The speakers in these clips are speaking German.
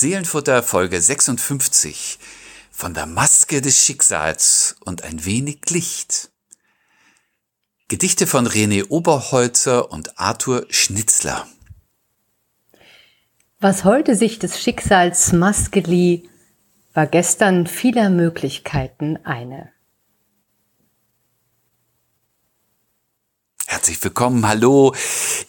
Seelenfutter Folge 56 von der Maske des Schicksals und ein wenig Licht. Gedichte von René Oberholzer und Arthur Schnitzler. Was heute sich des Schicksals Maske lieh, war gestern vieler Möglichkeiten eine. Herzlich willkommen, hallo,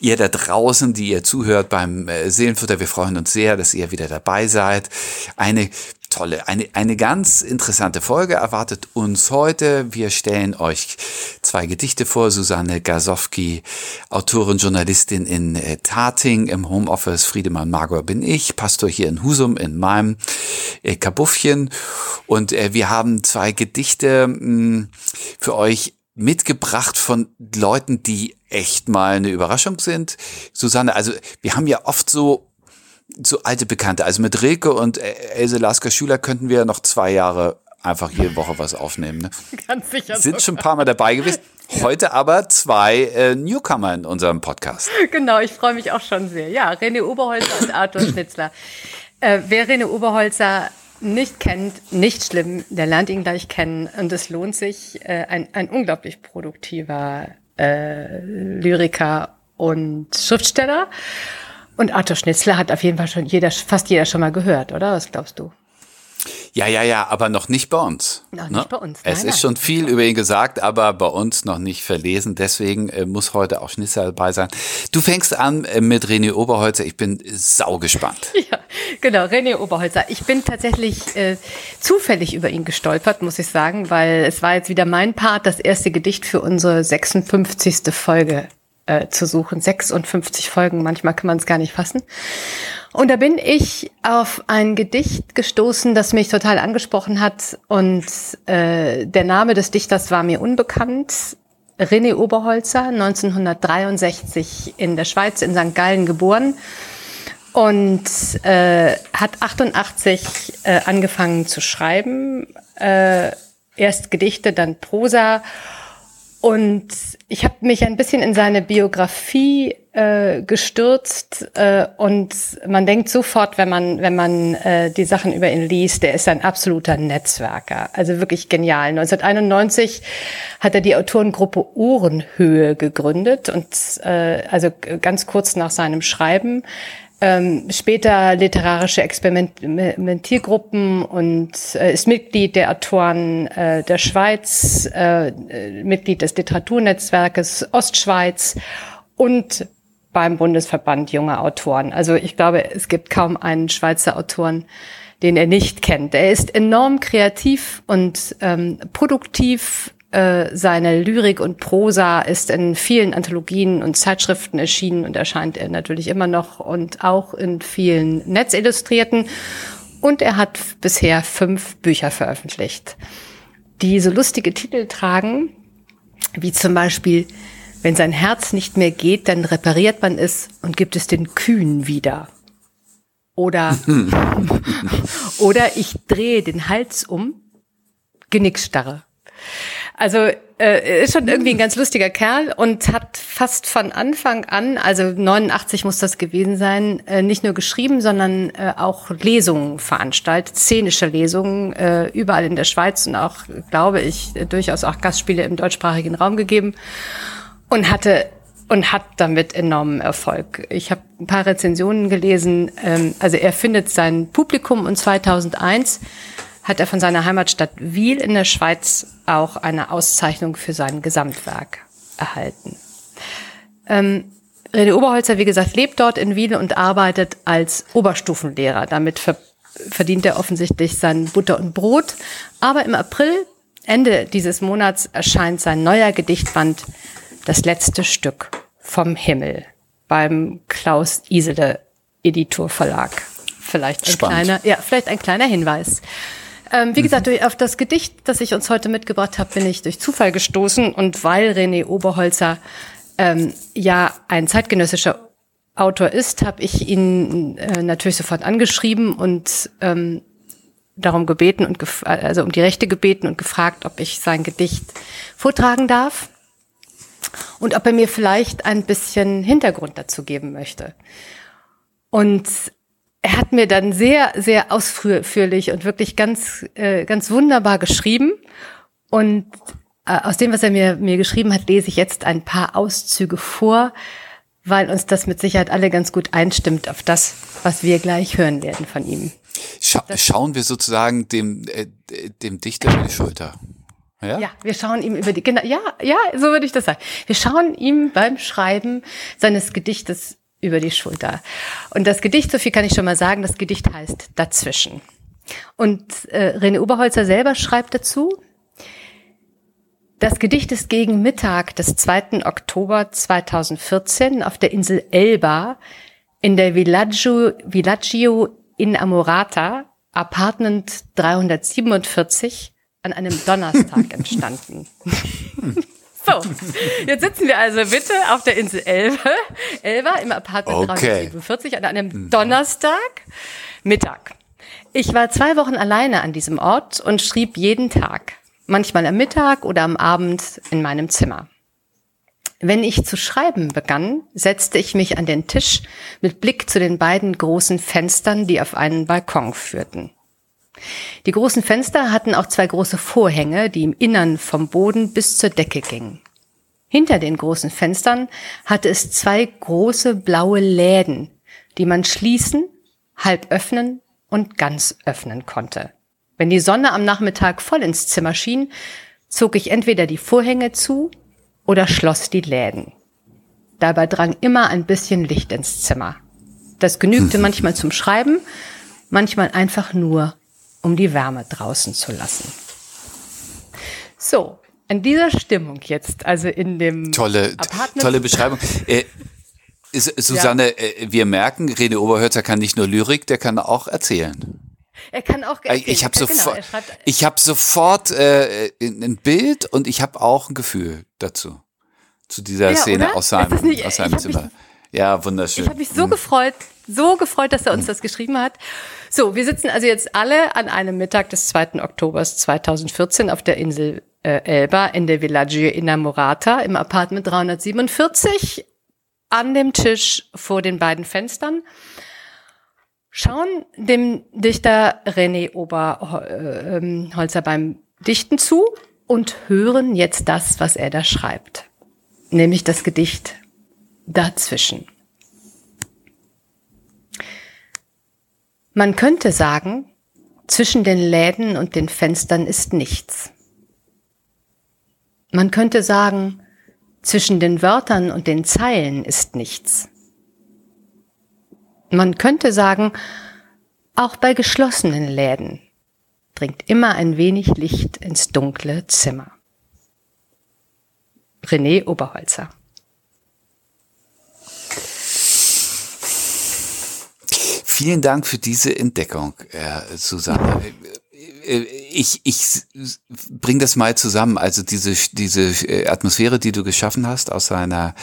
ihr da draußen, die ihr zuhört beim äh, Seelenfutter. Wir freuen uns sehr, dass ihr wieder dabei seid. Eine tolle, eine, eine ganz interessante Folge erwartet uns heute. Wir stellen euch zwei Gedichte vor. Susanne Gasowski, Autorin, Journalistin in äh, Tating im Homeoffice. Friedemann Magor bin ich, Pastor hier in Husum in meinem äh, Kabuffchen. Und wir haben zwei Gedichte hm, für euch mitgebracht von Leuten, die echt mal eine Überraschung sind. Susanne, also wir haben ja oft so so alte Bekannte. Also mit Rilke und Else Lasker Schüler könnten wir noch zwei Jahre einfach jede Woche was aufnehmen. Ne? Ganz sicher. Sind sogar. schon ein paar Mal dabei gewesen. Heute aber zwei äh, Newcomer in unserem Podcast. Genau, ich freue mich auch schon sehr. Ja, René Oberholzer und Arthur Schnitzler. Äh, wer René Oberholzer nicht kennt, nicht schlimm, der lernt ihn gleich kennen und es lohnt sich. Äh, ein, ein unglaublich produktiver äh, Lyriker und Schriftsteller. Und Arthur Schnitzler hat auf jeden Fall schon jeder, fast jeder schon mal gehört, oder? Was glaubst du? Ja, ja, ja, aber noch nicht bei uns. Noch ne? nicht bei uns. Nein, es ist schon viel über ihn gesagt, aber bei uns noch nicht verlesen. Deswegen äh, muss heute auch Schnitzer dabei sein. Du fängst an äh, mit René Oberholzer. Ich bin sau gespannt. Ja, genau, René Oberholzer. Ich bin tatsächlich äh, zufällig über ihn gestolpert, muss ich sagen, weil es war jetzt wieder mein Part, das erste Gedicht für unsere 56. Folge äh, zu suchen. 56 Folgen, manchmal kann man es gar nicht fassen. Und da bin ich auf ein Gedicht gestoßen, das mich total angesprochen hat. Und äh, der Name des Dichters war mir unbekannt. René Oberholzer, 1963 in der Schweiz, in St. Gallen geboren. Und äh, hat 88 äh, angefangen zu schreiben. Äh, erst Gedichte, dann Prosa. Und ich habe mich ein bisschen in seine Biografie äh, gestürzt äh, und man denkt sofort, wenn man wenn man äh, die Sachen über ihn liest, der ist ein absoluter Netzwerker, also wirklich genial. 1991 hat er die Autorengruppe Ohrenhöhe gegründet und äh, also ganz kurz nach seinem Schreiben ähm, später literarische Experimentiergruppen und äh, ist Mitglied der Autoren äh, der Schweiz, äh, Mitglied des Literaturnetzwerkes Ostschweiz und beim Bundesverband junger Autoren. Also ich glaube, es gibt kaum einen Schweizer Autoren, den er nicht kennt. Er ist enorm kreativ und ähm, produktiv äh, seine Lyrik und Prosa ist in vielen Anthologien und Zeitschriften erschienen und erscheint er natürlich immer noch und auch in vielen Netzillustrierten. Und er hat bisher fünf Bücher veröffentlicht, die so lustige Titel tragen, wie zum Beispiel wenn sein Herz nicht mehr geht, dann repariert man es und gibt es den Kühen wieder. Oder, oder ich drehe den Hals um, Genickstarre. Also äh, ist schon irgendwie ein ganz lustiger Kerl und hat fast von Anfang an, also 89 muss das gewesen sein, äh, nicht nur geschrieben, sondern äh, auch Lesungen veranstaltet, szenische Lesungen äh, überall in der Schweiz und auch, glaube ich, durchaus auch Gastspiele im deutschsprachigen Raum gegeben und hatte und hat damit enormen Erfolg. Ich habe ein paar Rezensionen gelesen. Ähm, also er findet sein Publikum und 2001 hat er von seiner Heimatstadt Wiel in der Schweiz auch eine Auszeichnung für sein Gesamtwerk erhalten. Ähm, René Oberholzer, wie gesagt, lebt dort in Wiel und arbeitet als Oberstufenlehrer. Damit ver verdient er offensichtlich sein Butter und Brot. Aber im April, Ende dieses Monats, erscheint sein neuer Gedichtband Das letzte Stück vom Himmel beim Klaus Isele Editor Verlag. Vielleicht ein Spannend. kleiner, ja, vielleicht ein kleiner Hinweis. Ähm, wie gesagt, durch, auf das Gedicht, das ich uns heute mitgebracht habe, bin ich durch Zufall gestoßen und weil René Oberholzer ähm, ja ein zeitgenössischer Autor ist, habe ich ihn äh, natürlich sofort angeschrieben und ähm, darum gebeten und also um die Rechte gebeten und gefragt, ob ich sein Gedicht vortragen darf und ob er mir vielleicht ein bisschen Hintergrund dazu geben möchte. Und er hat mir dann sehr, sehr ausführlich und wirklich ganz, äh, ganz wunderbar geschrieben. Und äh, aus dem, was er mir, mir geschrieben hat, lese ich jetzt ein paar Auszüge vor, weil uns das mit Sicherheit alle ganz gut einstimmt auf das, was wir gleich hören werden von ihm. Scha schauen wir sozusagen dem, äh, dem Dichter über die Schulter. Ja? ja, wir schauen ihm über die, genau, ja, ja, so würde ich das sagen. Wir schauen ihm beim Schreiben seines Gedichtes über die Schulter. Und das Gedicht, so viel kann ich schon mal sagen, das Gedicht heißt Dazwischen. Und äh, René Oberholzer selber schreibt dazu, das Gedicht ist gegen Mittag des 2. Oktober 2014 auf der Insel Elba in der Villaggio, Villaggio in Amorata, Apartment 347, an einem Donnerstag entstanden. So, jetzt sitzen wir also bitte auf der Insel Elbe, Elba im Apartment okay. 347 an einem. Donnerstag Mittag. Ich war zwei Wochen alleine an diesem Ort und schrieb jeden Tag, manchmal am Mittag oder am Abend in meinem Zimmer. Wenn ich zu schreiben begann, setzte ich mich an den Tisch mit Blick zu den beiden großen Fenstern, die auf einen Balkon führten. Die großen Fenster hatten auch zwei große Vorhänge, die im Innern vom Boden bis zur Decke gingen. Hinter den großen Fenstern hatte es zwei große blaue Läden, die man schließen, halb öffnen und ganz öffnen konnte. Wenn die Sonne am Nachmittag voll ins Zimmer schien, zog ich entweder die Vorhänge zu oder schloss die Läden. Dabei drang immer ein bisschen Licht ins Zimmer. Das genügte manchmal zum Schreiben, manchmal einfach nur um die Wärme draußen zu lassen. So, in dieser Stimmung jetzt, also in dem tolle, Apartment. Tolle Beschreibung. Äh, Susanne, ja. äh, wir merken, René Oberhölzer kann nicht nur Lyrik, der kann auch erzählen. Er kann auch erzählen. Ich habe sofort, genau, ich habe sofort äh, ein Bild und ich habe auch ein Gefühl dazu zu dieser ja, Szene oder? aus seinem, nicht, aus seinem Zimmer. Mich, ja, wunderschön. Ich habe mich so gefreut, so gefreut, dass er uns mhm. das geschrieben hat. So, wir sitzen also jetzt alle an einem Mittag des 2. Oktobers 2014 auf der Insel äh, Elba in der Villaggio Innamorata im Apartment 347 an dem Tisch vor den beiden Fenstern schauen dem Dichter René Oberholzer beim Dichten zu und hören jetzt das, was er da schreibt, nämlich das Gedicht Dazwischen. Man könnte sagen, zwischen den Läden und den Fenstern ist nichts. Man könnte sagen, zwischen den Wörtern und den Zeilen ist nichts. Man könnte sagen, auch bei geschlossenen Läden dringt immer ein wenig Licht ins dunkle Zimmer. René Oberholzer Vielen Dank für diese Entdeckung, äh, Susanne. Äh, ich, ich bring das mal zusammen. Also diese, diese äh, Atmosphäre, die du geschaffen hast aus seiner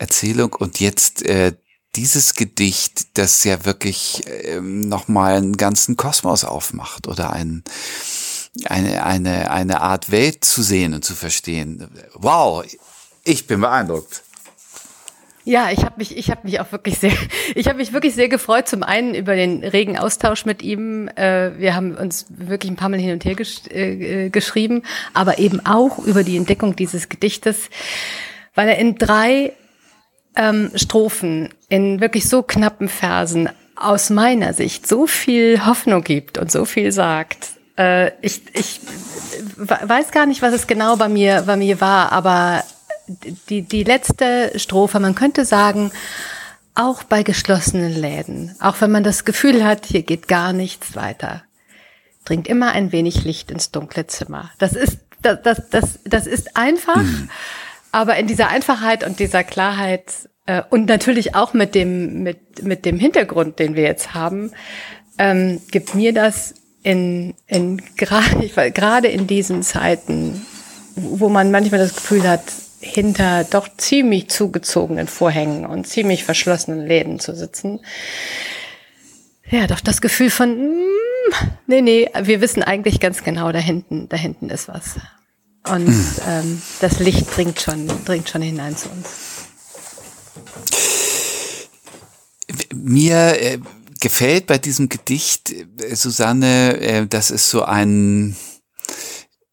Erzählung und jetzt äh, dieses Gedicht, das ja wirklich ähm, nochmal einen ganzen Kosmos aufmacht oder ein, eine, eine, eine Art Welt zu sehen und zu verstehen. Wow, ich bin beeindruckt. Ja, ich habe mich, ich habe mich auch wirklich sehr, ich habe mich wirklich sehr gefreut. Zum einen über den regen Austausch mit ihm. Äh, wir haben uns wirklich ein paar Mal hin und her gesch äh, geschrieben, aber eben auch über die Entdeckung dieses Gedichtes, weil er in drei ähm, Strophen in wirklich so knappen Versen aus meiner Sicht so viel Hoffnung gibt und so viel sagt. Äh, ich, ich weiß gar nicht, was es genau bei mir, bei mir war, aber die, die letzte Strophe, man könnte sagen, auch bei geschlossenen Läden, auch wenn man das Gefühl hat, hier geht gar nichts weiter, dringt immer ein wenig Licht ins dunkle Zimmer. Das ist, das, das, das, das ist einfach, mhm. aber in dieser Einfachheit und dieser Klarheit äh, und natürlich auch mit dem, mit, mit dem Hintergrund, den wir jetzt haben, ähm, gibt mir das in, in gerade in diesen Zeiten, wo man manchmal das Gefühl hat, hinter doch ziemlich zugezogenen Vorhängen und ziemlich verschlossenen Läden zu sitzen. Ja, doch das Gefühl von, mm, nee, nee, wir wissen eigentlich ganz genau, da hinten, da hinten ist was. Und hm. ähm, das Licht dringt schon, dringt schon hinein zu uns. Mir äh, gefällt bei diesem Gedicht, äh, Susanne, äh, dass es so ein,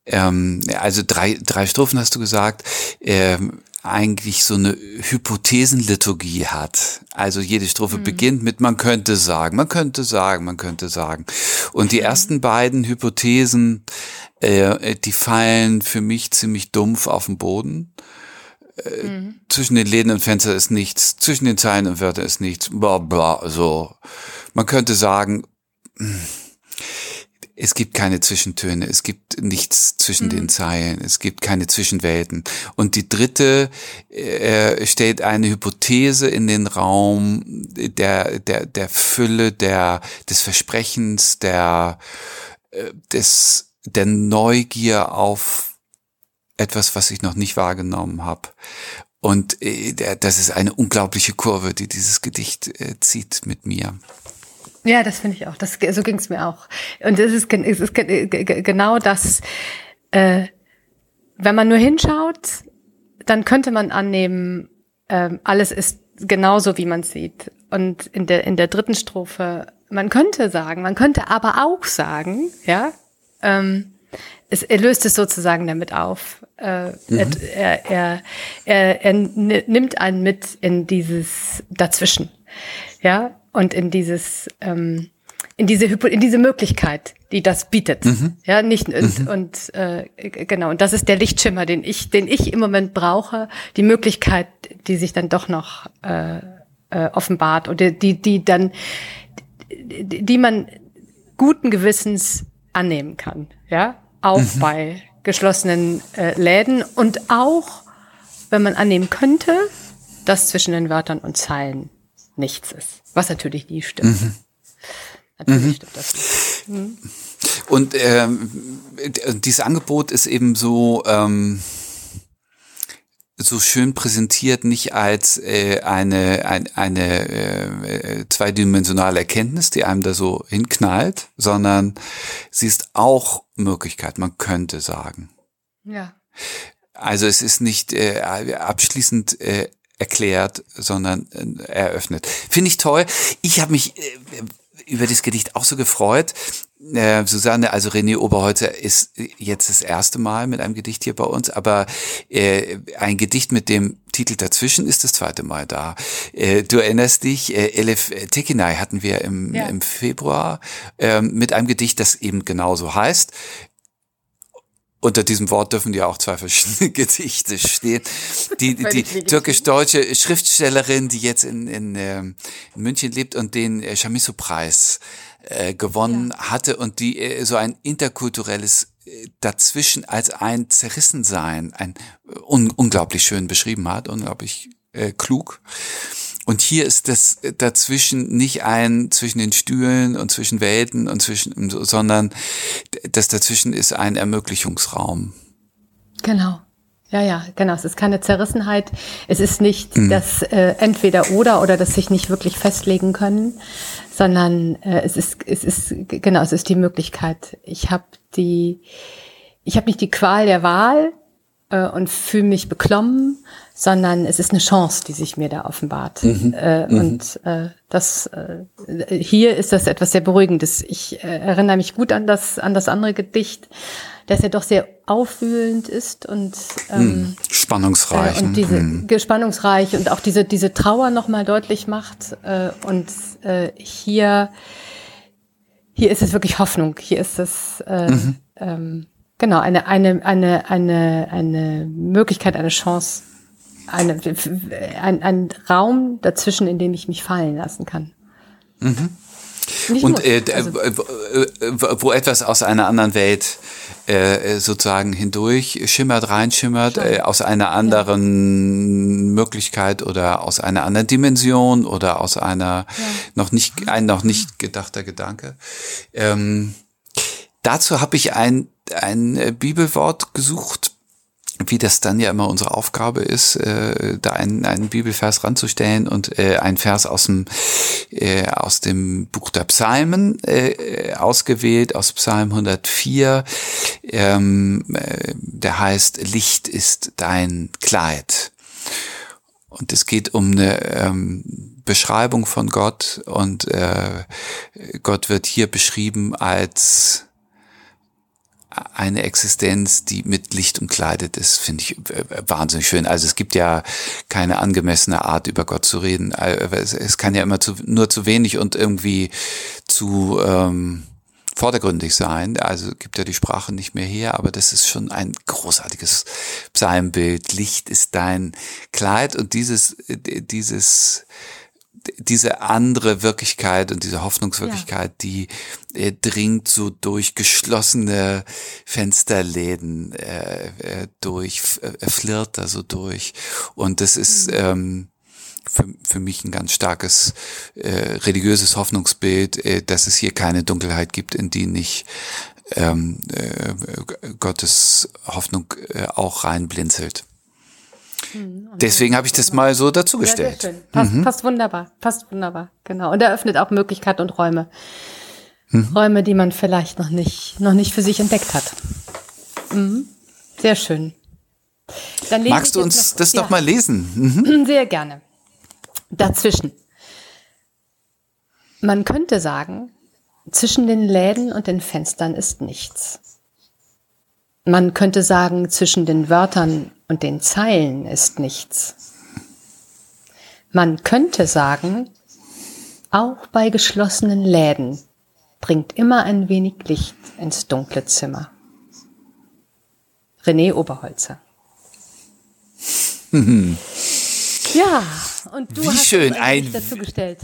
ähm, also drei, drei Strophen hast du gesagt, ähm, eigentlich so eine Hypothesenliturgie hat. Also jede Strophe mhm. beginnt mit man könnte sagen, man könnte sagen, man könnte sagen. Und die mhm. ersten beiden Hypothesen, äh, die fallen für mich ziemlich dumpf auf den Boden. Äh, mhm. Zwischen den Läden und Fenstern ist nichts, zwischen den Zeilen und Wörtern ist nichts, bla bla, so. Man könnte sagen, es gibt keine Zwischentöne, es gibt nichts zwischen mhm. den Zeilen, es gibt keine Zwischenwelten. Und die dritte äh, stellt eine Hypothese in den Raum der, der, der Fülle, der, des Versprechens, der, äh, des, der Neugier auf etwas, was ich noch nicht wahrgenommen habe. Und äh, das ist eine unglaubliche Kurve, die dieses Gedicht äh, zieht mit mir. Ja, das finde ich auch. Das, so ging es mir auch. Und es ist, es ist genau das, äh, wenn man nur hinschaut, dann könnte man annehmen, äh, alles ist genauso, wie man sieht. Und in der, in der dritten Strophe, man könnte sagen, man könnte aber auch sagen, ja, ähm, es, er löst es sozusagen damit auf. Äh, mhm. er, er, er, er nimmt einen mit in dieses Dazwischen. Ja, und in dieses, ähm, in diese Hypo in diese Möglichkeit, die das bietet. Mhm. Ja, nicht und, mhm. und äh, genau. Und das ist der Lichtschimmer, den ich, den ich im Moment brauche. Die Möglichkeit, die sich dann doch noch äh, äh, offenbart oder die, die dann, die, die man guten Gewissens annehmen kann. Ja, auch mhm. bei geschlossenen äh, Läden und auch, wenn man annehmen könnte, dass zwischen den Wörtern und Zeilen nichts ist. Was natürlich nie stimmt. Mhm. Natürlich mhm. stimmt das Mhm. Und ähm, dieses Angebot ist eben so, ähm, so schön präsentiert, nicht als äh, eine, ein, eine äh, zweidimensionale Erkenntnis, die einem da so hinknallt, sondern sie ist auch Möglichkeit, man könnte sagen. Ja. Also es ist nicht äh, abschließend äh, erklärt, sondern äh, eröffnet. Finde ich toll. Ich habe mich äh, über das Gedicht auch so gefreut. Äh, Susanne, also René Oberholzer ist jetzt das erste Mal mit einem Gedicht hier bei uns, aber äh, ein Gedicht mit dem Titel dazwischen ist das zweite Mal da. Äh, du erinnerst dich, äh, Elif Tekinai hatten wir im, ja. im Februar äh, mit einem Gedicht, das eben genauso heißt unter diesem Wort dürfen ja auch zwei verschiedene Gedichte stehen. Die, die, die türkisch-deutsche Schriftstellerin, die jetzt in, in, ähm, in München lebt und den äh, Chamisso-Preis äh, gewonnen ja. hatte und die äh, so ein interkulturelles äh, dazwischen als ein Zerrissensein, ein äh, un unglaublich schön beschrieben hat, unglaublich äh, klug. Und hier ist das dazwischen nicht ein zwischen den Stühlen und zwischen Welten und zwischen, sondern das dazwischen ist ein Ermöglichungsraum. Genau. Ja, ja, genau. Es ist keine Zerrissenheit. Es ist nicht mhm. das äh, entweder oder oder das sich nicht wirklich festlegen können, sondern äh, es ist es ist genau es ist die Möglichkeit. Ich habe die ich habe nicht die Qual der Wahl äh, und fühle mich beklommen, sondern es ist eine Chance, die sich mir da offenbart. Mhm. Äh, mhm. Und äh, das äh, hier ist das etwas sehr Beruhigendes. Ich äh, erinnere mich gut an das an das andere Gedicht, das ja doch sehr aufwühlend ist und ähm, mhm. spannungsreich. Äh, und diese mhm. spannungsreich und auch diese diese Trauer noch mal deutlich macht. Äh, und äh, hier hier ist es wirklich Hoffnung. Hier ist es äh, mhm. ähm, genau eine eine eine eine eine Möglichkeit, eine Chance eine, ein, ein Raum dazwischen, in dem ich mich fallen lassen kann. Mhm. Und äh, also, wo etwas aus einer anderen Welt äh, sozusagen hindurch schimmert, reinschimmert, äh, aus einer anderen ja. Möglichkeit oder aus einer anderen Dimension oder aus einer ja. noch nicht ein noch nicht gedachter Gedanke. Ähm, dazu habe ich ein ein Bibelwort gesucht, wie das dann ja immer unsere Aufgabe ist, äh, da einen, einen Bibelvers ranzustellen und äh, ein Vers aus dem äh, aus dem Buch der Psalmen äh, ausgewählt aus Psalm 104, ähm, äh, der heißt Licht ist dein Kleid. und es geht um eine ähm, Beschreibung von Gott und äh, Gott wird hier beschrieben als eine Existenz, die mit Licht umkleidet ist, finde ich äh, wahnsinnig schön. Also es gibt ja keine angemessene Art, über Gott zu reden. Äh, es, kann ja immer zu, nur zu wenig und irgendwie zu ähm, vordergründig sein. Also gibt ja die Sprache nicht mehr her, aber das ist schon ein großartiges Psalmbild. Licht ist dein Kleid und dieses, äh, dieses diese andere Wirklichkeit und diese Hoffnungswirklichkeit, ja. die äh, dringt so durch geschlossene Fensterläden äh, äh, durch, äh, flirrt da so durch. Und das ist mhm. ähm, für, für mich ein ganz starkes äh, religiöses Hoffnungsbild, äh, dass es hier keine Dunkelheit gibt, in die nicht ähm, äh, Gottes Hoffnung äh, auch reinblinzelt. Mhm. Deswegen habe ich das mal so dazugestellt. Ja, passt, mhm. passt wunderbar, passt wunderbar, genau. Und eröffnet auch Möglichkeiten und Räume. Mhm. Räume, die man vielleicht noch nicht, noch nicht für sich entdeckt hat. Mhm. Sehr schön. Magst du uns noch, das ja. doch mal lesen? Mhm. Sehr gerne. Dazwischen. Man könnte sagen, zwischen den Läden und den Fenstern ist nichts. Man könnte sagen, zwischen den Wörtern und den Zeilen ist nichts. Man könnte sagen, auch bei geschlossenen Läden bringt immer ein wenig Licht ins dunkle Zimmer. René Oberholzer. ja, und du Wie hast schön ein dazu gestellt.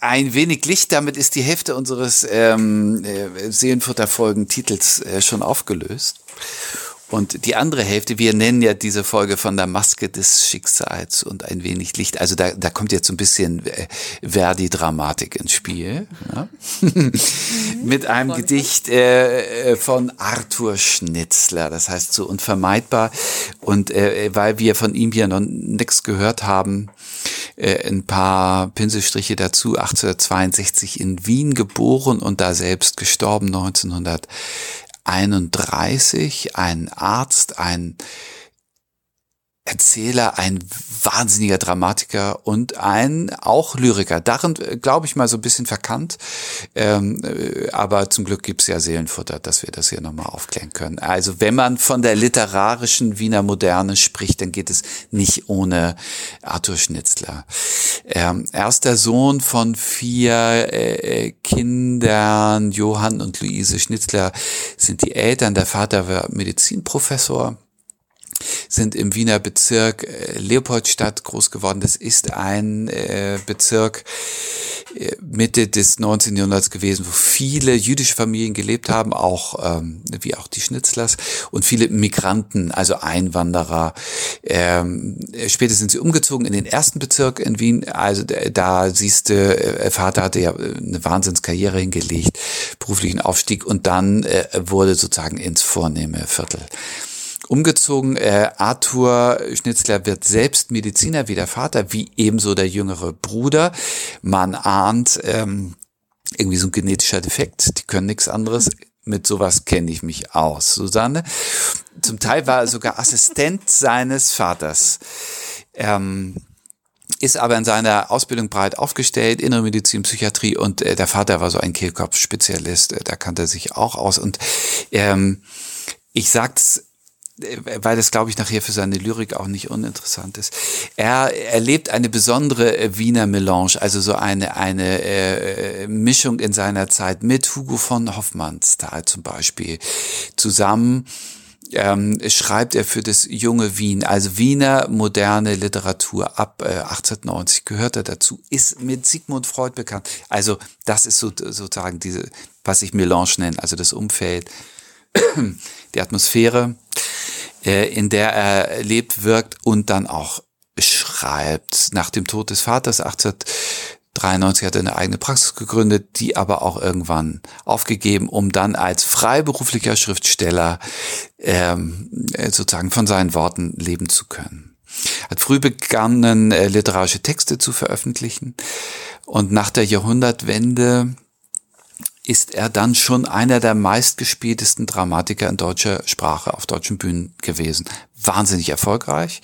Ein wenig Licht, damit ist die Hälfte unseres ähm, äh, Seelenfutter-Folgen-Titels äh, schon aufgelöst. Und die andere Hälfte, wir nennen ja diese Folge von der Maske des Schicksals und ein wenig Licht. Also da, da kommt jetzt so ein bisschen äh, Verdi-Dramatik ins Spiel. Ja? Mhm. Mit einem Gedicht äh, äh, von Arthur Schnitzler. Das heißt so unvermeidbar. Und äh, weil wir von ihm hier noch nichts gehört haben, äh, ein paar Pinselstriche dazu. 1862 in Wien geboren und da selbst gestorben 1900. 31 ein Arzt, ein Erzähler, ein wahnsinniger Dramatiker und ein auch Lyriker. Darin äh, glaube ich mal so ein bisschen verkannt. Ähm, äh, aber zum Glück gibt's ja Seelenfutter, dass wir das hier nochmal aufklären können. Also wenn man von der literarischen Wiener Moderne spricht, dann geht es nicht ohne Arthur Schnitzler. Ähm, erster Sohn von vier äh, Kindern, Johann und Luise Schnitzler sind die Eltern. Der Vater war Medizinprofessor sind im Wiener Bezirk äh, Leopoldstadt groß geworden. Das ist ein äh, Bezirk äh, Mitte des 19. Jahrhunderts gewesen, wo viele jüdische Familien gelebt haben, auch ähm, wie auch die Schnitzlers und viele Migranten, also Einwanderer. Ähm, später sind sie umgezogen in den ersten Bezirk in Wien. Also da siehst du, äh, Vater hatte ja eine Wahnsinnskarriere hingelegt, beruflichen Aufstieg und dann äh, wurde sozusagen ins vornehme Viertel umgezogen. Äh, Arthur Schnitzler wird selbst Mediziner wie der Vater, wie ebenso der jüngere Bruder. Man ahnt ähm, irgendwie so ein genetischer Defekt. Die können nichts anderes. Mit sowas kenne ich mich aus, Susanne. Zum Teil war er sogar Assistent seines Vaters. Ähm, ist aber in seiner Ausbildung breit aufgestellt, Innere Medizin, Psychiatrie und äh, der Vater war so ein Kehlkopf-Spezialist, äh, da kannte er sich auch aus und ähm, ich sag's weil das, glaube ich, nachher für seine Lyrik auch nicht uninteressant ist. Er erlebt eine besondere äh, Wiener Melange, also so eine, eine äh, Mischung in seiner Zeit mit Hugo von Hoffmannsthal zum Beispiel zusammen. Ähm, schreibt er für das junge Wien, also Wiener moderne Literatur ab äh, 1890 gehört er dazu, ist mit Sigmund Freud bekannt. Also das ist so, sozusagen diese, was ich Melange nenne, also das Umfeld, die Atmosphäre äh, in der er lebt, wirkt und dann auch schreibt. Nach dem Tod des Vaters 1893 hat er eine eigene Praxis gegründet, die aber auch irgendwann aufgegeben, um dann als freiberuflicher Schriftsteller ähm, äh, sozusagen von seinen Worten leben zu können. Hat früh begonnen, äh, literarische Texte zu veröffentlichen und nach der Jahrhundertwende ist er dann schon einer der meistgespieltesten Dramatiker in deutscher Sprache auf deutschen Bühnen gewesen. Wahnsinnig erfolgreich,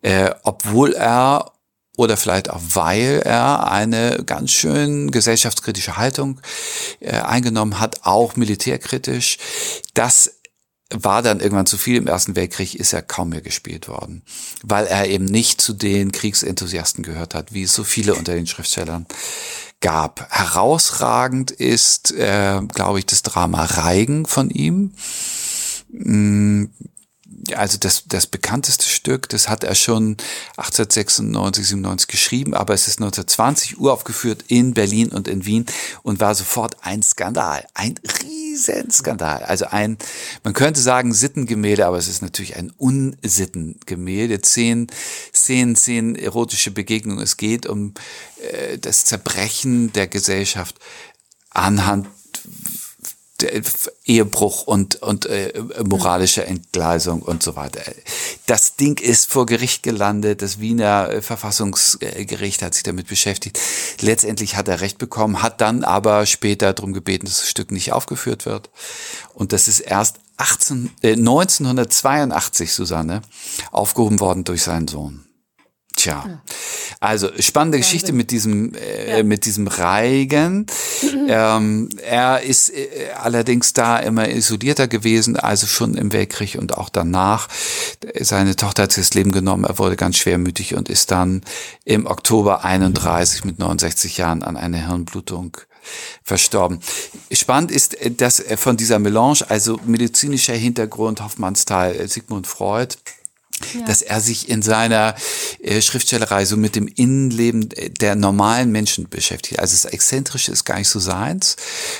äh, obwohl er oder vielleicht auch weil er eine ganz schön gesellschaftskritische Haltung äh, eingenommen hat, auch militärkritisch. Das war dann irgendwann zu viel. Im Ersten Weltkrieg ist er kaum mehr gespielt worden, weil er eben nicht zu den Kriegsenthusiasten gehört hat, wie so viele unter den Schriftstellern gab. Herausragend ist, äh, glaube ich, das Drama Reigen von ihm. Also das, das bekannteste Stück, das hat er schon 1896, 97 geschrieben, aber es ist 1920 uraufgeführt in Berlin und in Wien und war sofort ein Skandal, ein Riesenskandal. Also ein, man könnte sagen Sittengemälde, aber es ist natürlich ein Unsittengemälde. Zehn Szenen, zehn erotische Begegnungen. Es geht um äh, das Zerbrechen der Gesellschaft anhand Ehebruch und, und äh, moralische Entgleisung und so weiter. Das Ding ist vor Gericht gelandet. Das Wiener äh, Verfassungsgericht hat sich damit beschäftigt. Letztendlich hat er Recht bekommen, hat dann aber später darum gebeten, dass das Stück nicht aufgeführt wird. Und das ist erst 18, äh, 1982, Susanne, aufgehoben worden durch seinen Sohn. Tja, also spannende Wahnsinn. Geschichte mit diesem äh, ja. mit diesem Reigen. Mhm. Ähm, er ist äh, allerdings da immer isolierter gewesen, also schon im Weltkrieg und auch danach. Seine Tochter hat sich das Leben genommen. Er wurde ganz schwermütig und ist dann im Oktober 31 mit 69 Jahren an einer Hirnblutung verstorben. Spannend ist, dass von dieser Melange, also medizinischer Hintergrund, Hoffmannsthal, Sigmund Freud, dass er sich in seiner äh, Schriftstellerei so mit dem Innenleben der normalen Menschen beschäftigt. Also das Exzentrische ist gar nicht so seins,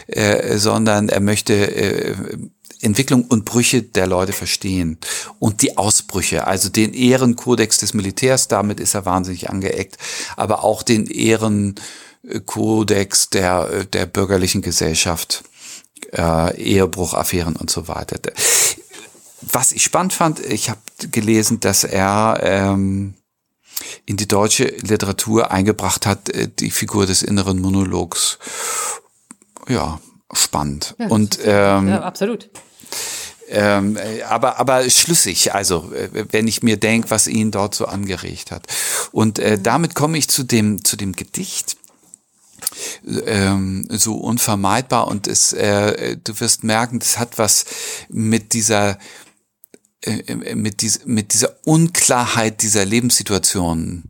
äh, sondern er möchte äh, Entwicklung und Brüche der Leute verstehen und die Ausbrüche, also den Ehrenkodex des Militärs, damit ist er wahnsinnig angeeckt, aber auch den Ehrenkodex der, der bürgerlichen Gesellschaft, äh, Ehebruchaffären und so weiter was ich spannend fand, ich habe gelesen, dass er ähm, in die deutsche Literatur eingebracht hat, äh, die Figur des inneren Monologs. Ja, spannend. Ja, Und ähm, ja, absolut. Ähm, aber, aber schlüssig, also äh, wenn ich mir denke, was ihn dort so angeregt hat. Und äh, mhm. damit komme ich zu dem, zu dem Gedicht ähm, so unvermeidbar und es, äh, du wirst merken, das hat was mit dieser äh, äh, mit, dies, mit dieser Unklarheit dieser Lebenssituation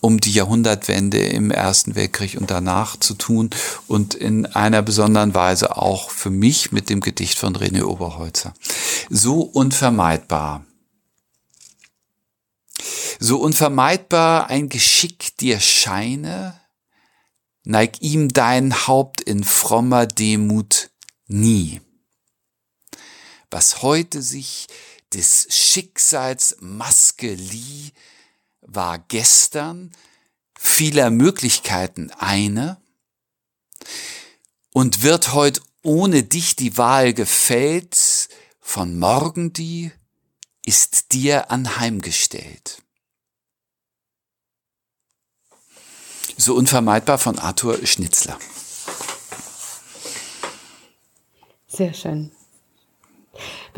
um die Jahrhundertwende im Ersten Weltkrieg und danach zu tun und in einer besonderen Weise auch für mich mit dem Gedicht von René Oberholzer. So unvermeidbar. So unvermeidbar ein Geschick dir scheine, neig ihm dein Haupt in frommer Demut nie. Was heute sich des Schicksals Maske lieh, war gestern vieler Möglichkeiten eine und wird heut ohne dich die Wahl gefällt, von morgen die ist dir anheimgestellt. So unvermeidbar von Arthur Schnitzler. Sehr schön.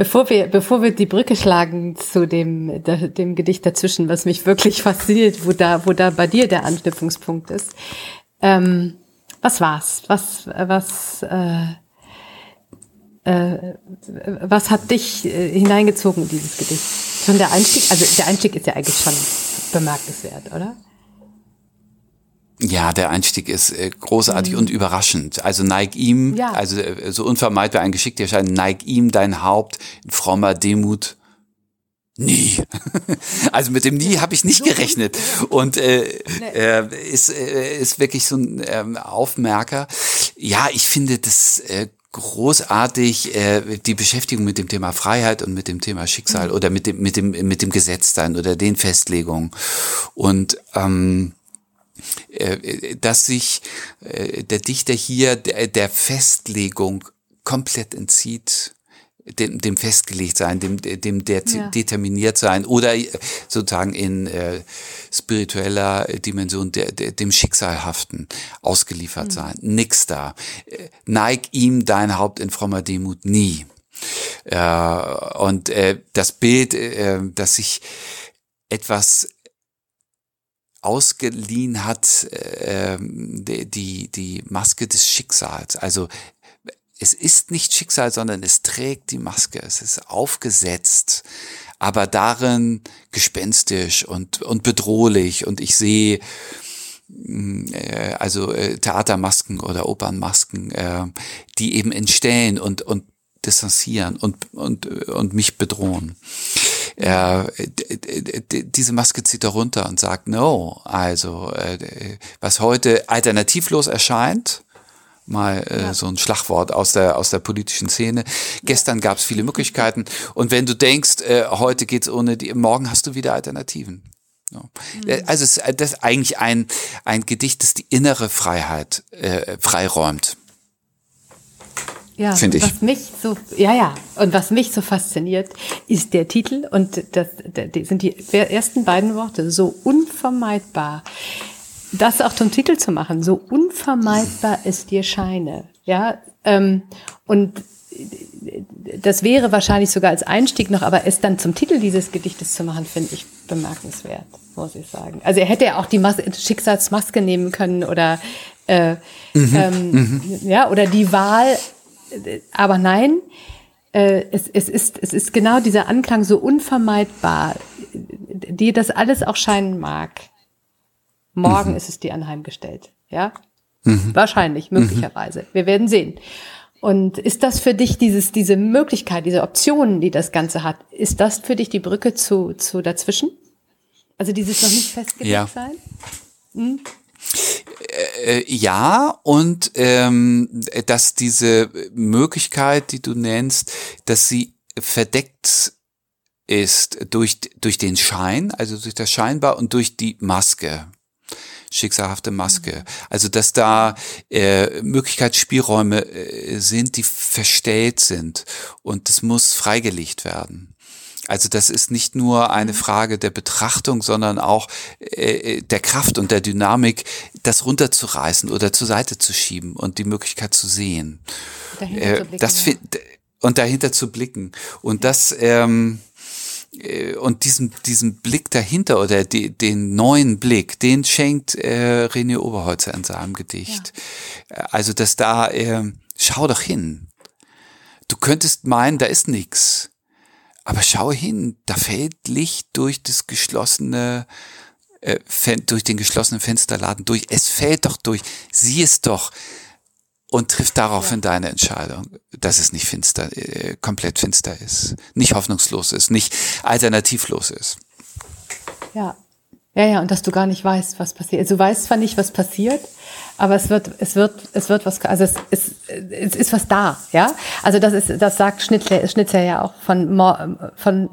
Bevor wir, bevor wir die Brücke schlagen zu dem, dem Gedicht dazwischen, was mich wirklich fasziniert, wo da, wo da bei dir der Anknüpfungspunkt ist. Ähm, was war's? Was, was, äh, äh, was hat dich äh, hineingezogen in dieses Gedicht? Schon der Einstieg, also der Einstieg ist ja eigentlich schon bemerkenswert, oder? Ja, der Einstieg ist äh, großartig mhm. und überraschend. Also neig ihm, ja. also äh, so unvermeidbar ein Geschick dir scheint, neig ihm dein Haupt in frommer Demut. Nie. also mit dem Nie habe ich nicht gerechnet. Und äh, äh, ist, äh, ist wirklich so ein äh, Aufmerker. Ja, ich finde das äh, großartig äh, die Beschäftigung mit dem Thema Freiheit und mit dem Thema Schicksal mhm. oder mit dem mit dem mit dem Gesetz dann oder den Festlegungen und ähm, äh, dass sich äh, der Dichter hier der Festlegung komplett entzieht, dem, dem festgelegt sein, dem, dem der ja. determiniert sein oder sozusagen in äh, spiritueller Dimension der, der, dem Schicksalhaften ausgeliefert mhm. sein. Nix da. Neig ihm dein Haupt in frommer Demut nie. Äh, und äh, das Bild, äh, dass sich etwas ausgeliehen hat, äh, die, die Maske des Schicksals. Also es ist nicht Schicksal, sondern es trägt die Maske. Es ist aufgesetzt, aber darin gespenstisch und, und bedrohlich. Und ich sehe mm, äh, also äh, Theatermasken oder Opernmasken, äh, die eben entstehen und, und distanzieren und, und, und mich bedrohen. Äh, diese Maske zieht er runter und sagt, no, also äh, was heute alternativlos erscheint, mal äh, ja. so ein Schlagwort aus der aus der politischen Szene. Gestern gab es viele Möglichkeiten und wenn du denkst, äh, heute geht's ohne die, morgen hast du wieder Alternativen. Ja. Mhm. Also es, das ist eigentlich ein ein Gedicht, das die innere Freiheit äh, freiräumt. Ja, finde ich. Was mich so, ja, ja, und was mich so fasziniert, ist der Titel und das, das sind die ersten beiden Worte so unvermeidbar das auch zum Titel zu machen, so unvermeidbar es dir scheine. Ja, ähm, und das wäre wahrscheinlich sogar als Einstieg noch, aber es dann zum Titel dieses Gedichtes zu machen, finde ich bemerkenswert, muss ich sagen. Also er hätte ja auch die Mas Schicksalsmaske nehmen können oder äh, mhm, ähm, mhm. ja oder die Wahl, aber nein, äh, es, es ist es ist genau dieser Anklang so unvermeidbar, dir das alles auch scheinen mag. Morgen mhm. ist es dir anheimgestellt. Ja? Mhm. Wahrscheinlich, möglicherweise. Wir werden sehen. Und ist das für dich dieses, diese Möglichkeit, diese Optionen, die das Ganze hat, ist das für dich die Brücke zu, zu dazwischen? Also dieses noch nicht festgelegt ja. sein? Hm? Äh, ja, und ähm, dass diese Möglichkeit, die du nennst, dass sie verdeckt ist durch, durch den Schein, also durch das Scheinbar und durch die Maske schicksalhafte Maske. Also dass da äh, Möglichkeitsspielräume äh, sind, die verstellt sind und das muss freigelegt werden. Also das ist nicht nur eine Frage der Betrachtung, sondern auch äh, der Kraft und der Dynamik, das runterzureißen oder zur Seite zu schieben und die Möglichkeit zu sehen. Dahinter äh, zu blicken, das ja. und dahinter zu blicken. Und das ähm, äh, und diesen, diesen Blick dahinter oder die, den neuen Blick, den schenkt äh, René Oberholzer in seinem Gedicht. Ja. Äh, also, dass da, äh, schau doch hin. Du könntest meinen, da ist nix. Aber schau hin, da fällt Licht durch das geschlossene, äh, durch den geschlossenen Fensterladen durch. Es fällt doch durch. Sieh es doch und trifft daraufhin ja. deine Entscheidung, dass es nicht finster, äh, komplett finster ist, nicht hoffnungslos ist, nicht alternativlos ist. Ja. Ja, ja, und dass du gar nicht weißt, was passiert. Also du weißt zwar nicht, was passiert, aber es wird, es wird, es wird was, also es ist, es ist was da, ja. Also das ist, das sagt Schnitzler, Schnitzler ja auch von, von,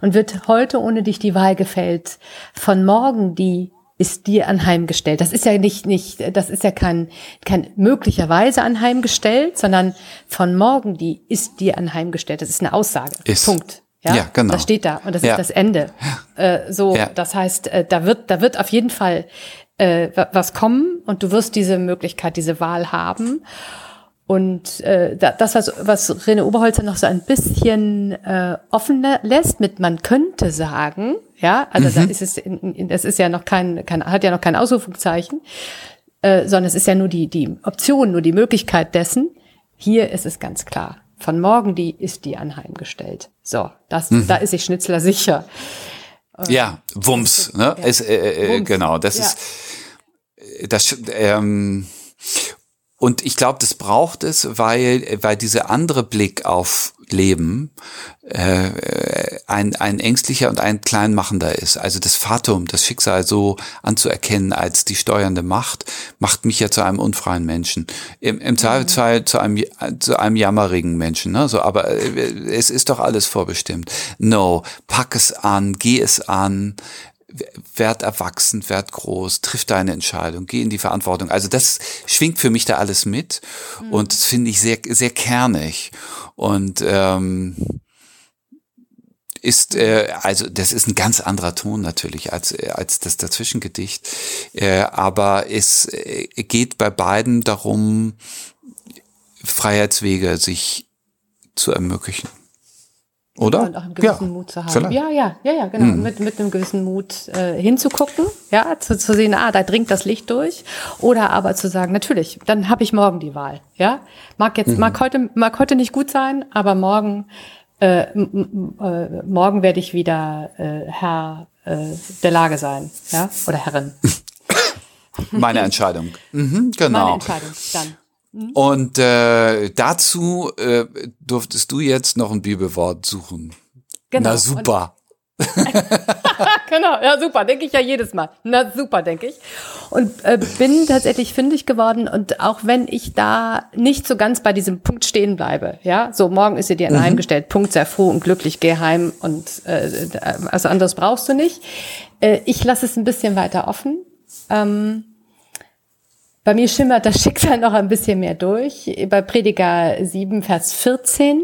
und wird heute ohne dich die Wahl gefällt, von morgen die ist dir anheimgestellt. Das ist ja nicht, nicht, das ist ja kein, kein möglicherweise anheimgestellt, sondern von morgen, die ist dir anheimgestellt. Das ist eine Aussage. Ist. Punkt. Ja, ja, genau. Das steht da und das ja. ist das Ende. Äh, so, das heißt, äh, da wird, da wird auf jeden Fall äh, was kommen und du wirst diese Möglichkeit, diese Wahl haben. Und äh, das, was, was Rene Oberholzer noch so ein bisschen äh, offen lässt, mit man könnte sagen, ja, also mhm. da ist es, in, in, das ist ja noch kein, kein, hat ja noch kein Ausrufungszeichen, äh, sondern es ist ja nur die, die Option, nur die Möglichkeit dessen. Hier ist es ganz klar. Von morgen die ist die anheimgestellt. So, das, mhm. da ist sich Schnitzler sicher. Ja, Wumms, ne? Ja. Ist, äh, äh, Wumms. Genau, das ja. ist das. Ähm, und ich glaube, das braucht es, weil, weil dieser andere Blick auf Leben äh, ein, ein ängstlicher und ein kleinmachender ist. Also das Fatum, das Schicksal so anzuerkennen als die steuernde Macht, macht mich ja zu einem unfreien Menschen. Im, im Zweifelsfall zu einem, zu einem jammerigen Menschen. Ne? So, aber äh, es ist doch alles vorbestimmt. No, pack es an, geh es an, werd erwachsen, werd groß, triff deine Entscheidung, geh in die Verantwortung. Also das schwingt für mich da alles mit mhm. und das finde ich sehr, sehr kernig. Und ähm, ist äh, also das ist ein ganz anderer Ton natürlich als als das Dazwischengedicht, äh, aber es äh, geht bei beiden darum, Freiheitswege sich zu ermöglichen. Oder? Und auch einen gewissen ja, Mut zu haben. Vielleicht. Ja, ja, ja, ja, genau. Mhm. Mit, mit einem gewissen Mut äh, hinzugucken, ja, zu, zu sehen, ah, da dringt das Licht durch. Oder aber zu sagen, natürlich, dann habe ich morgen die Wahl. Ja, mag jetzt, mhm. mag heute, mag heute nicht gut sein, aber morgen, äh, äh, morgen werde ich wieder äh, Herr äh, der Lage sein, ja, oder Herrin. Meine Entscheidung. Mhm, genau. Meine Entscheidung, dann. Mhm. Und äh, dazu äh, durftest du jetzt noch ein Bibelwort suchen. Genau. Na super. genau, ja super, denke ich ja jedes Mal. Na super, denke ich. Und äh, bin tatsächlich fündig geworden und auch wenn ich da nicht so ganz bei diesem Punkt stehen bleibe, ja, so morgen ist sie dir mhm. heimgestellt, Punkt, sei froh und glücklich, geh heim und äh, also anderes brauchst du nicht. Äh, ich lasse es ein bisschen weiter offen. Ähm, bei mir schimmert das Schicksal noch ein bisschen mehr durch. Bei Prediger 7, Vers 14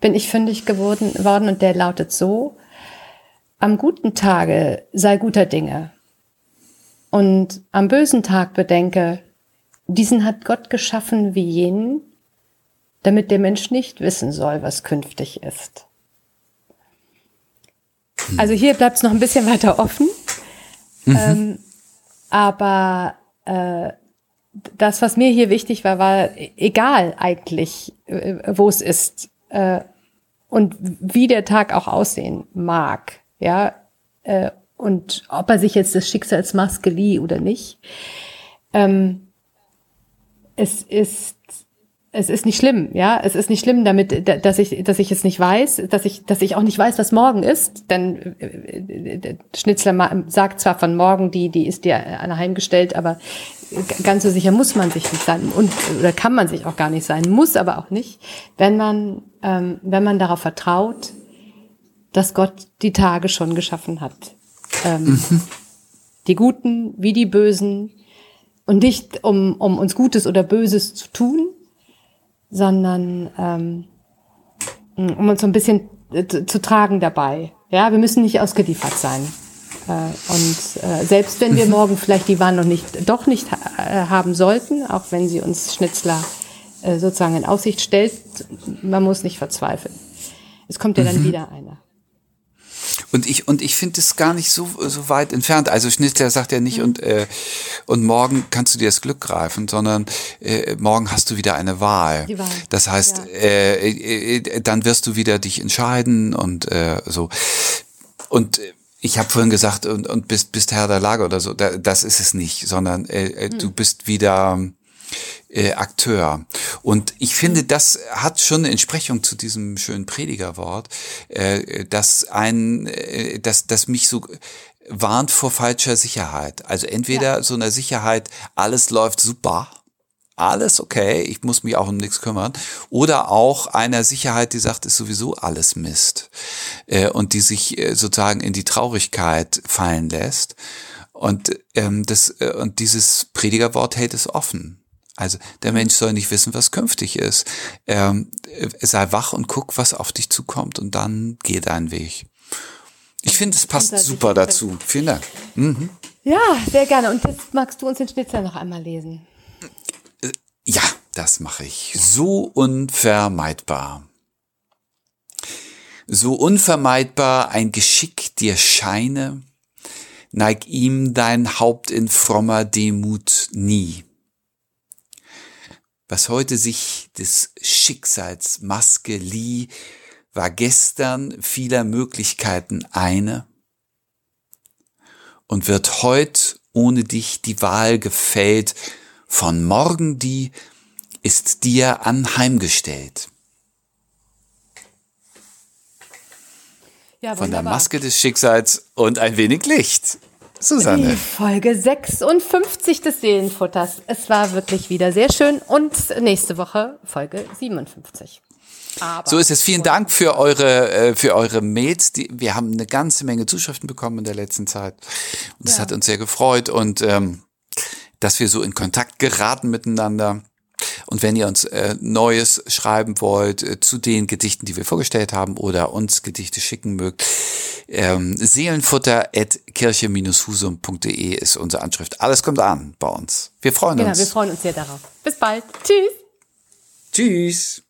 bin ich fündig geworden worden und der lautet so, am guten Tage sei guter Dinge und am bösen Tag bedenke, diesen hat Gott geschaffen wie jenen, damit der Mensch nicht wissen soll, was künftig ist. Also hier bleibt es noch ein bisschen weiter offen, mhm. ähm, aber äh, das, was mir hier wichtig war, war egal eigentlich, äh, wo es ist äh, und wie der Tag auch aussehen mag, ja, äh, und ob er sich jetzt des Schicksals Maske lieh oder nicht. Ähm, es ist es ist nicht schlimm, ja. Es ist nicht schlimm, damit, dass ich, dass ich es nicht weiß, dass ich, dass ich auch nicht weiß, was morgen ist. Denn äh, Schnitzler sagt zwar von morgen, die, die ist dir anheimgestellt, aber ganz so sicher muss man sich nicht sein und oder kann man sich auch gar nicht sein, muss aber auch nicht, wenn man, ähm, wenn man darauf vertraut, dass Gott die Tage schon geschaffen hat. Ähm, mhm. Die Guten wie die Bösen und nicht um, um uns Gutes oder Böses zu tun, sondern ähm, um uns so ein bisschen äh, zu, zu tragen dabei. Ja, wir müssen nicht ausgeliefert sein. Äh, und äh, selbst wenn wir morgen vielleicht die noch nicht, doch nicht äh, haben sollten, auch wenn sie uns Schnitzler äh, sozusagen in Aussicht stellt, man muss nicht verzweifeln. Es kommt ja dann mhm. wieder einer. Und ich, und ich finde es gar nicht so, so weit entfernt. Also Schnitzler sagt ja nicht, mhm. und, äh, und morgen kannst du dir das Glück greifen, sondern äh, morgen hast du wieder eine Wahl. Die Wahl. Das heißt, ja. äh, äh, dann wirst du wieder dich entscheiden und äh, so. Und ich habe vorhin gesagt, und, und bist, bist Herr der Lage oder so, da, das ist es nicht, sondern äh, äh mhm. du bist wieder äh, Akteur. Und ich finde, das hat schon eine Entsprechung zu diesem schönen Predigerwort, äh, dass ein, äh, dass, dass mich so warnt vor falscher Sicherheit. Also entweder ja. so eine Sicherheit, alles läuft super, alles okay, ich muss mich auch um nichts kümmern. Oder auch einer Sicherheit, die sagt, ist sowieso alles Mist. Äh, und die sich äh, sozusagen in die Traurigkeit fallen lässt. Und, ähm, das, äh, und dieses Predigerwort hält es offen. Also der Mensch soll nicht wissen, was künftig ist. Ähm, sei wach und guck, was auf dich zukommt und dann geh deinen Weg. Ich finde, es passt super dazu. Vielen Dank. Mhm. Ja, sehr gerne. Und jetzt magst du uns den Schnitzer noch einmal lesen. Ja, das mache ich. So unvermeidbar. So unvermeidbar ein Geschick dir scheine, neig ihm dein Haupt in frommer Demut nie was heute sich des Schicksals Maske lieh, war gestern vieler Möglichkeiten eine und wird heut ohne dich die Wahl gefällt, von morgen die ist dir anheimgestellt. Ja, von der Maske des Schicksals und ein wenig Licht. Susanne. Die Folge 56 des Seelenfutters. Es war wirklich wieder sehr schön und nächste Woche Folge 57. Aber so ist es. Vielen Dank für eure, äh, für eure Mails. Die, wir haben eine ganze Menge Zuschriften bekommen in der letzten Zeit. Und das Ja. hat uns sehr gefreut und ähm, dass wir so in Kontakt geraten miteinander. Und wenn ihr uns äh, Neues schreiben wollt äh, zu den Gedichten, die wir vorgestellt haben oder uns Gedichte schicken mögt, ähm, seelenfutter.kirche-husum.de ist unsere Anschrift. Alles kommt an bei uns. Wir freuen Genau, uns. wir freuen uns sehr darauf. Bis bald. Tschüss. Tschüss.